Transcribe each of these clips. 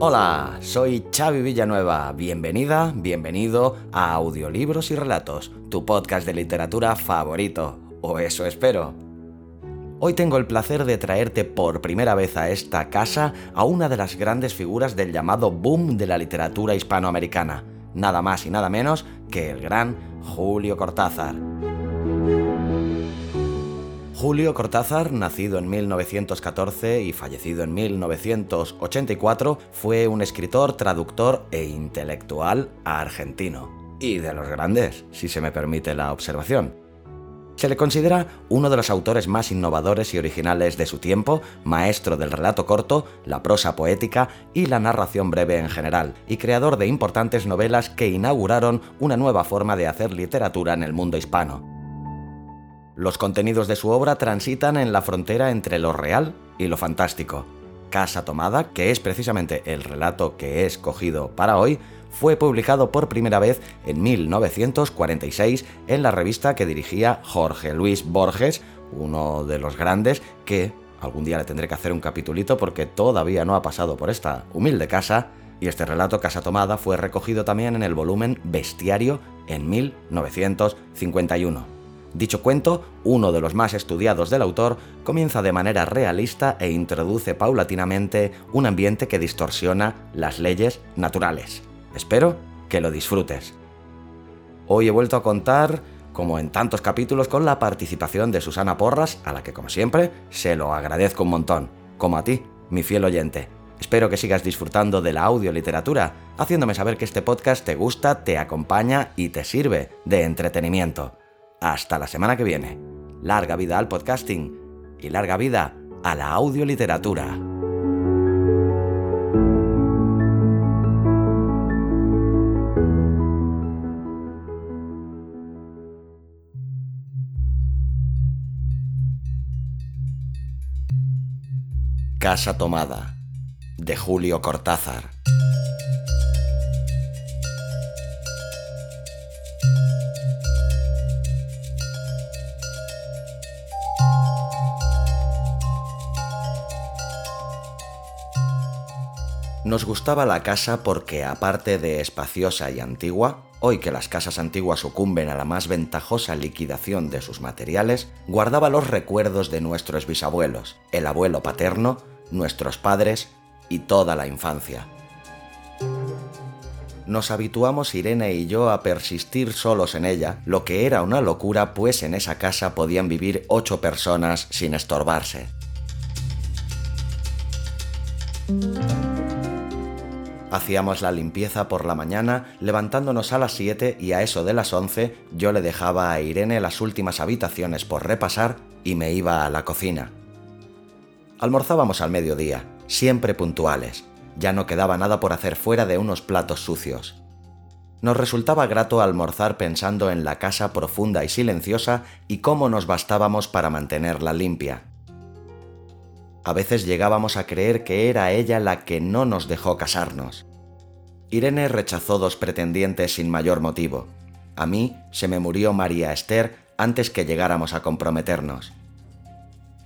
Hola, soy Xavi Villanueva. Bienvenida, bienvenido a Audiolibros y Relatos, tu podcast de literatura favorito. O eso espero. Hoy tengo el placer de traerte por primera vez a esta casa a una de las grandes figuras del llamado boom de la literatura hispanoamericana, nada más y nada menos que el gran Julio Cortázar. Julio Cortázar, nacido en 1914 y fallecido en 1984, fue un escritor, traductor e intelectual argentino. Y de los grandes, si se me permite la observación. Se le considera uno de los autores más innovadores y originales de su tiempo, maestro del relato corto, la prosa poética y la narración breve en general, y creador de importantes novelas que inauguraron una nueva forma de hacer literatura en el mundo hispano. Los contenidos de su obra transitan en la frontera entre lo real y lo fantástico. Casa Tomada, que es precisamente el relato que he escogido para hoy, fue publicado por primera vez en 1946 en la revista que dirigía Jorge Luis Borges, uno de los grandes que algún día le tendré que hacer un capitulito porque todavía no ha pasado por esta humilde casa, y este relato Casa Tomada fue recogido también en el volumen Bestiario en 1951. Dicho cuento, uno de los más estudiados del autor, comienza de manera realista e introduce paulatinamente un ambiente que distorsiona las leyes naturales. Espero que lo disfrutes. Hoy he vuelto a contar, como en tantos capítulos, con la participación de Susana Porras, a la que como siempre se lo agradezco un montón, como a ti, mi fiel oyente. Espero que sigas disfrutando de la audioliteratura, haciéndome saber que este podcast te gusta, te acompaña y te sirve de entretenimiento. Hasta la semana que viene. Larga vida al podcasting y larga vida a la audioliteratura. Casa Tomada, de Julio Cortázar. Nos gustaba la casa porque, aparte de espaciosa y antigua, hoy que las casas antiguas sucumben a la más ventajosa liquidación de sus materiales, guardaba los recuerdos de nuestros bisabuelos, el abuelo paterno, nuestros padres y toda la infancia. Nos habituamos Irene y yo a persistir solos en ella, lo que era una locura pues en esa casa podían vivir ocho personas sin estorbarse. Hacíamos la limpieza por la mañana, levantándonos a las 7 y a eso de las 11 yo le dejaba a Irene las últimas habitaciones por repasar y me iba a la cocina. Almorzábamos al mediodía, siempre puntuales. Ya no quedaba nada por hacer fuera de unos platos sucios. Nos resultaba grato almorzar pensando en la casa profunda y silenciosa y cómo nos bastábamos para mantenerla limpia. A veces llegábamos a creer que era ella la que no nos dejó casarnos. Irene rechazó dos pretendientes sin mayor motivo. A mí se me murió María Esther antes que llegáramos a comprometernos.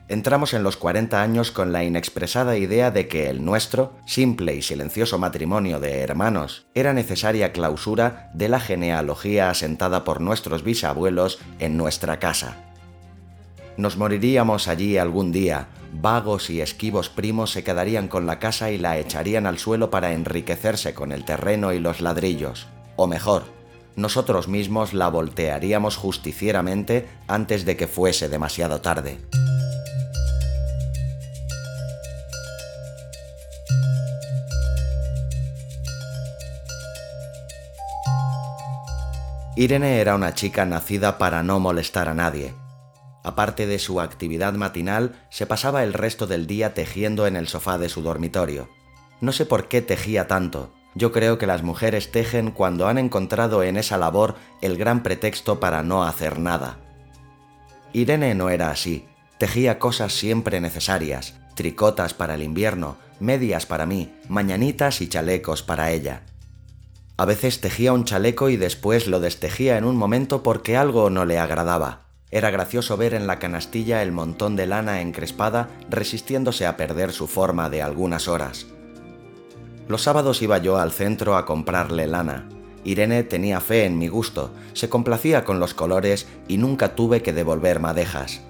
Entramos en los 40 años con la inexpresada idea de que el nuestro, simple y silencioso matrimonio de hermanos, era necesaria clausura de la genealogía asentada por nuestros bisabuelos en nuestra casa. Nos moriríamos allí algún día, vagos y esquivos primos se quedarían con la casa y la echarían al suelo para enriquecerse con el terreno y los ladrillos. O mejor, nosotros mismos la voltearíamos justicieramente antes de que fuese demasiado tarde. Irene era una chica nacida para no molestar a nadie, Aparte de su actividad matinal, se pasaba el resto del día tejiendo en el sofá de su dormitorio. No sé por qué tejía tanto. Yo creo que las mujeres tejen cuando han encontrado en esa labor el gran pretexto para no hacer nada. Irene no era así. Tejía cosas siempre necesarias, tricotas para el invierno, medias para mí, mañanitas y chalecos para ella. A veces tejía un chaleco y después lo destejía en un momento porque algo no le agradaba. Era gracioso ver en la canastilla el montón de lana encrespada resistiéndose a perder su forma de algunas horas. Los sábados iba yo al centro a comprarle lana. Irene tenía fe en mi gusto, se complacía con los colores y nunca tuve que devolver madejas.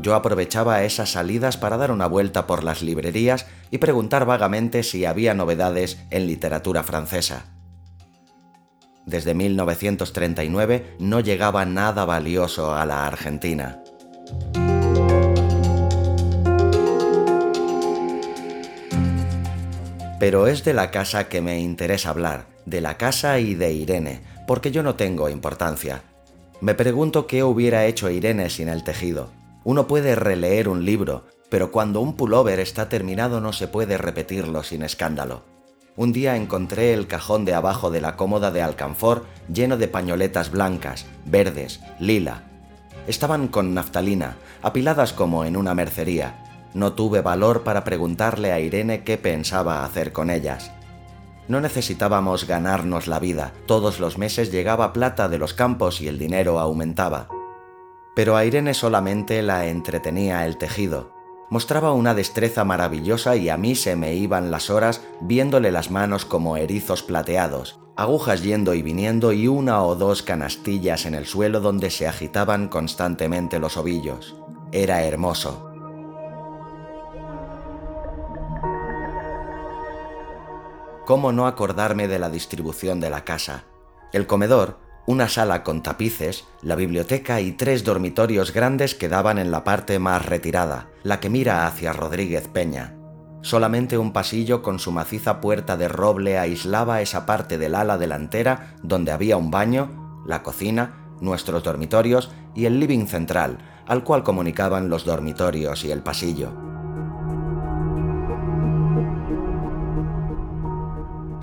Yo aprovechaba esas salidas para dar una vuelta por las librerías y preguntar vagamente si había novedades en literatura francesa. Desde 1939 no llegaba nada valioso a la Argentina. Pero es de la casa que me interesa hablar, de la casa y de Irene, porque yo no tengo importancia. Me pregunto qué hubiera hecho Irene sin el tejido. Uno puede releer un libro, pero cuando un pullover está terminado no se puede repetirlo sin escándalo un día encontré el cajón de abajo de la cómoda de alcanfor lleno de pañoletas blancas, verdes, lila. Estaban con naftalina, apiladas como en una mercería. No tuve valor para preguntarle a Irene qué pensaba hacer con ellas. No necesitábamos ganarnos la vida, todos los meses llegaba plata de los campos y el dinero aumentaba. Pero a Irene solamente la entretenía el tejido, Mostraba una destreza maravillosa y a mí se me iban las horas viéndole las manos como erizos plateados, agujas yendo y viniendo y una o dos canastillas en el suelo donde se agitaban constantemente los ovillos. Era hermoso. ¿Cómo no acordarme de la distribución de la casa? El comedor, una sala con tapices, la biblioteca y tres dormitorios grandes quedaban en la parte más retirada, la que mira hacia Rodríguez Peña. Solamente un pasillo con su maciza puerta de roble aislaba esa parte del ala delantera donde había un baño, la cocina, nuestros dormitorios y el living central, al cual comunicaban los dormitorios y el pasillo.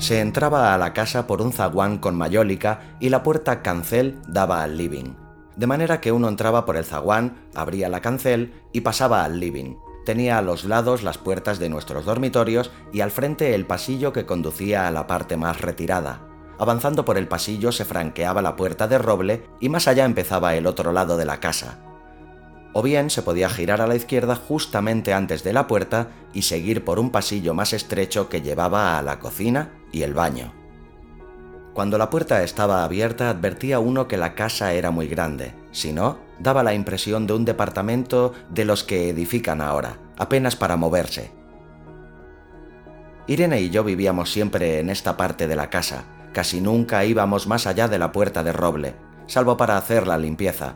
Se entraba a la casa por un zaguán con mayólica y la puerta cancel daba al living. De manera que uno entraba por el zaguán, abría la cancel y pasaba al living. Tenía a los lados las puertas de nuestros dormitorios y al frente el pasillo que conducía a la parte más retirada. Avanzando por el pasillo se franqueaba la puerta de roble y más allá empezaba el otro lado de la casa. O bien se podía girar a la izquierda justamente antes de la puerta y seguir por un pasillo más estrecho que llevaba a la cocina y el baño. Cuando la puerta estaba abierta advertía uno que la casa era muy grande, si no, daba la impresión de un departamento de los que edifican ahora, apenas para moverse. Irene y yo vivíamos siempre en esta parte de la casa, casi nunca íbamos más allá de la puerta de roble, salvo para hacer la limpieza,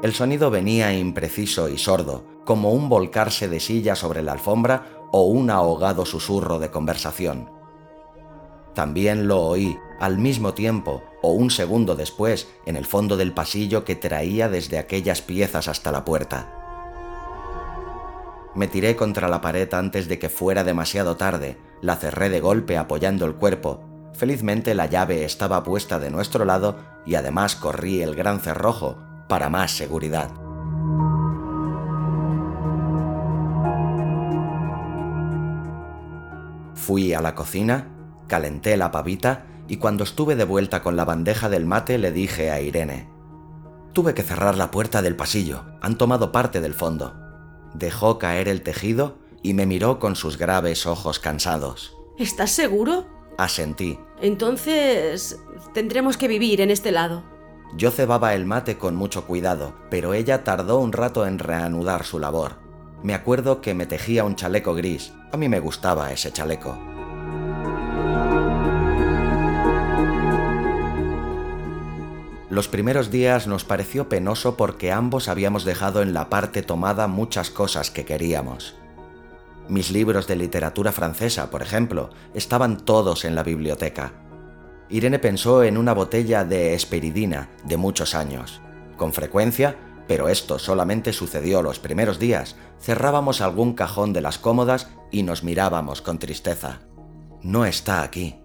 El sonido venía impreciso y sordo, como un volcarse de silla sobre la alfombra o un ahogado susurro de conversación. También lo oí al mismo tiempo o un segundo después en el fondo del pasillo que traía desde aquellas piezas hasta la puerta. Me tiré contra la pared antes de que fuera demasiado tarde, la cerré de golpe apoyando el cuerpo. Felizmente la llave estaba puesta de nuestro lado y además corrí el gran cerrojo para más seguridad. Fui a la cocina, calenté la pavita y cuando estuve de vuelta con la bandeja del mate le dije a Irene, Tuve que cerrar la puerta del pasillo, han tomado parte del fondo. Dejó caer el tejido y me miró con sus graves ojos cansados. ¿Estás seguro? Asentí. Entonces... tendremos que vivir en este lado. Yo cebaba el mate con mucho cuidado, pero ella tardó un rato en reanudar su labor. Me acuerdo que me tejía un chaleco gris. A mí me gustaba ese chaleco. Los primeros días nos pareció penoso porque ambos habíamos dejado en la parte tomada muchas cosas que queríamos. Mis libros de literatura francesa, por ejemplo, estaban todos en la biblioteca. Irene pensó en una botella de esperidina de muchos años. Con frecuencia, pero esto solamente sucedió los primeros días, cerrábamos algún cajón de las cómodas y nos mirábamos con tristeza. No está aquí.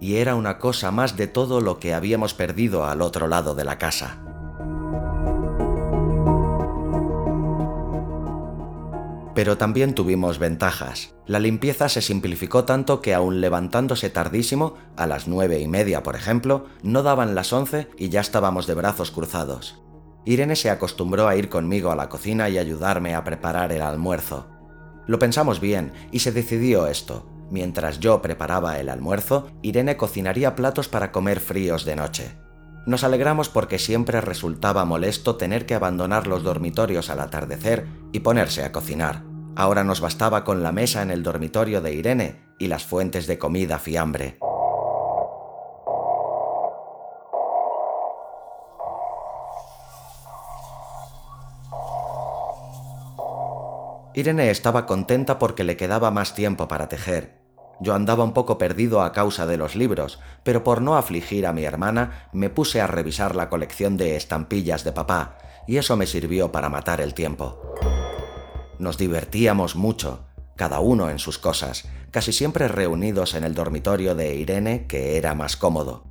Y era una cosa más de todo lo que habíamos perdido al otro lado de la casa. Pero también tuvimos ventajas. La limpieza se simplificó tanto que aun levantándose tardísimo, a las nueve y media por ejemplo, no daban las once y ya estábamos de brazos cruzados. Irene se acostumbró a ir conmigo a la cocina y ayudarme a preparar el almuerzo. Lo pensamos bien y se decidió esto. Mientras yo preparaba el almuerzo, Irene cocinaría platos para comer fríos de noche. Nos alegramos porque siempre resultaba molesto tener que abandonar los dormitorios al atardecer y ponerse a cocinar. Ahora nos bastaba con la mesa en el dormitorio de Irene y las fuentes de comida fiambre. Irene estaba contenta porque le quedaba más tiempo para tejer yo andaba un poco perdido a causa de los libros, pero por no afligir a mi hermana me puse a revisar la colección de estampillas de papá, y eso me sirvió para matar el tiempo. Nos divertíamos mucho, cada uno en sus cosas, casi siempre reunidos en el dormitorio de Irene, que era más cómodo.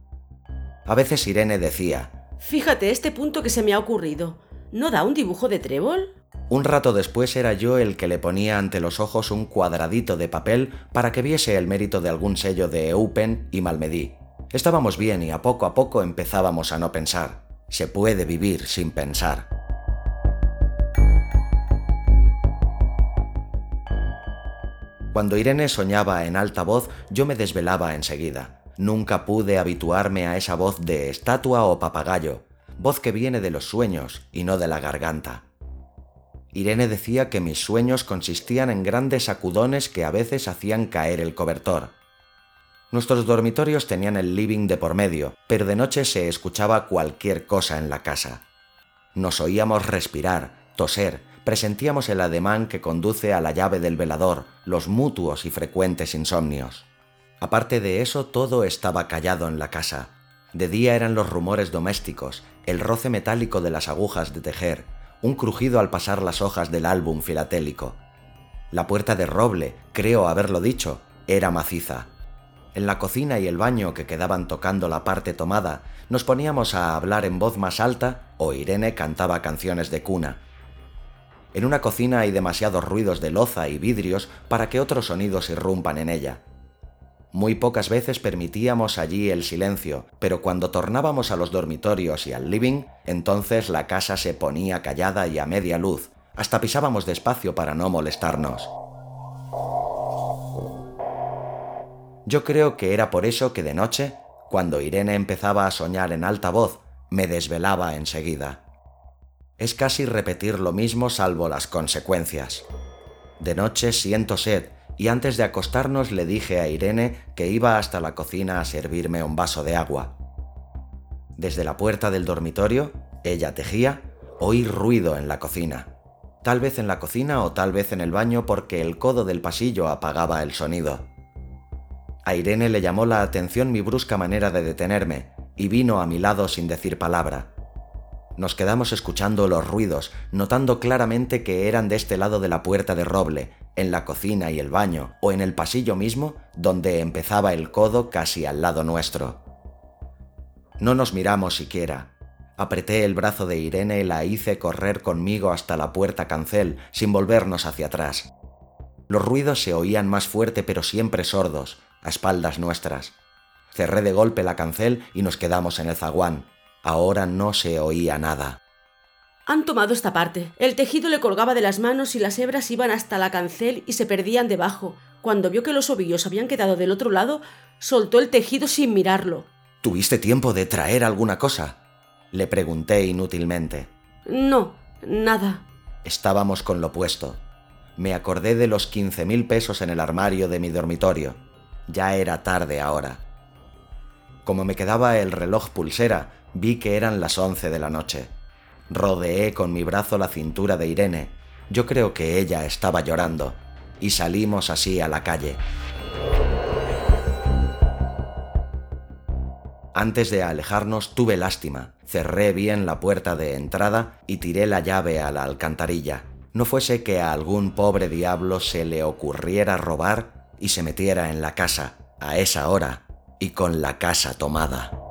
A veces Irene decía, Fíjate este punto que se me ha ocurrido. ¿No da un dibujo de trébol? Un rato después era yo el que le ponía ante los ojos un cuadradito de papel para que viese el mérito de algún sello de Eupen y Malmedy. Estábamos bien y a poco a poco empezábamos a no pensar. Se puede vivir sin pensar. Cuando Irene soñaba en alta voz, yo me desvelaba enseguida. Nunca pude habituarme a esa voz de estatua o papagayo, voz que viene de los sueños y no de la garganta. Irene decía que mis sueños consistían en grandes sacudones que a veces hacían caer el cobertor. Nuestros dormitorios tenían el living de por medio, pero de noche se escuchaba cualquier cosa en la casa. Nos oíamos respirar, toser, presentíamos el ademán que conduce a la llave del velador, los mutuos y frecuentes insomnios. Aparte de eso, todo estaba callado en la casa. De día eran los rumores domésticos, el roce metálico de las agujas de tejer, un crujido al pasar las hojas del álbum filatélico. La puerta de roble, creo haberlo dicho, era maciza. En la cocina y el baño que quedaban tocando la parte tomada, nos poníamos a hablar en voz más alta o Irene cantaba canciones de cuna. En una cocina hay demasiados ruidos de loza y vidrios para que otros sonidos irrumpan en ella. Muy pocas veces permitíamos allí el silencio, pero cuando tornábamos a los dormitorios y al living, entonces la casa se ponía callada y a media luz, hasta pisábamos despacio para no molestarnos. Yo creo que era por eso que de noche, cuando Irene empezaba a soñar en alta voz, me desvelaba enseguida. Es casi repetir lo mismo salvo las consecuencias. De noche siento sed y antes de acostarnos le dije a Irene que iba hasta la cocina a servirme un vaso de agua. Desde la puerta del dormitorio, ella tejía, oí ruido en la cocina. Tal vez en la cocina o tal vez en el baño porque el codo del pasillo apagaba el sonido. A Irene le llamó la atención mi brusca manera de detenerme y vino a mi lado sin decir palabra. Nos quedamos escuchando los ruidos, notando claramente que eran de este lado de la puerta de roble, en la cocina y el baño, o en el pasillo mismo, donde empezaba el codo casi al lado nuestro. No nos miramos siquiera. Apreté el brazo de Irene y la hice correr conmigo hasta la puerta cancel, sin volvernos hacia atrás. Los ruidos se oían más fuerte pero siempre sordos, a espaldas nuestras. Cerré de golpe la cancel y nos quedamos en el zaguán. Ahora no se oía nada. Han tomado esta parte. El tejido le colgaba de las manos y las hebras iban hasta la cancel y se perdían debajo. Cuando vio que los ovillos habían quedado del otro lado, soltó el tejido sin mirarlo. ¿Tuviste tiempo de traer alguna cosa? Le pregunté inútilmente. No, nada. Estábamos con lo puesto. Me acordé de los quince mil pesos en el armario de mi dormitorio. Ya era tarde ahora. Como me quedaba el reloj pulsera, vi que eran las once de la noche. Rodeé con mi brazo la cintura de Irene. Yo creo que ella estaba llorando. Y salimos así a la calle. Antes de alejarnos tuve lástima. Cerré bien la puerta de entrada y tiré la llave a la alcantarilla. No fuese que a algún pobre diablo se le ocurriera robar y se metiera en la casa a esa hora y con la casa tomada.